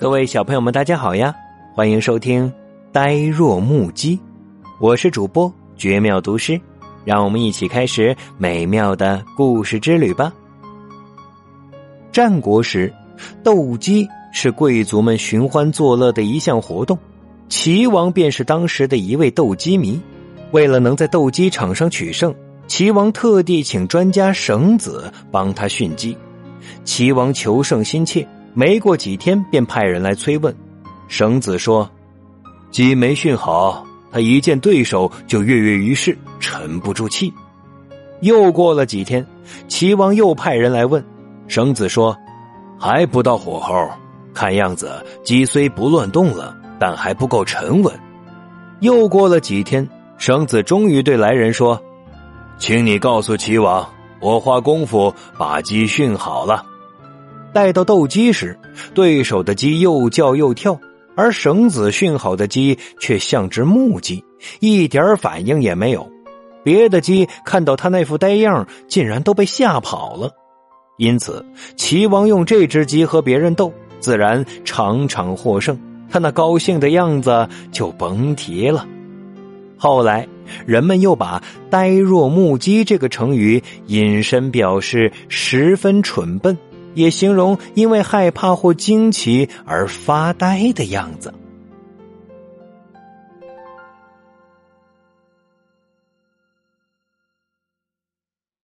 各位小朋友们，大家好呀！欢迎收听《呆若木鸡》，我是主播绝妙读诗，让我们一起开始美妙的故事之旅吧。战国时，斗鸡是贵族们寻欢作乐的一项活动，齐王便是当时的一位斗鸡迷。为了能在斗鸡场上取胜，齐王特地请专家绳子帮他训鸡。齐王求胜心切。没过几天，便派人来催问。绳子说：“鸡没训好，他一见对手就跃跃欲试，沉不住气。”又过了几天，齐王又派人来问。绳子说：“还不到火候，看样子鸡虽不乱动了，但还不够沉稳。”又过了几天，绳子终于对来人说：“请你告诉齐王，我花功夫把鸡训好了。”待到斗鸡时，对手的鸡又叫又跳，而绳子训好的鸡却像只木鸡，一点反应也没有。别的鸡看到他那副呆样，竟然都被吓跑了。因此，齐王用这只鸡和别人斗，自然场场获胜。他那高兴的样子就甭提了。后来，人们又把“呆若木鸡”这个成语引申表示十分蠢笨。也形容因为害怕或惊奇而发呆的样子。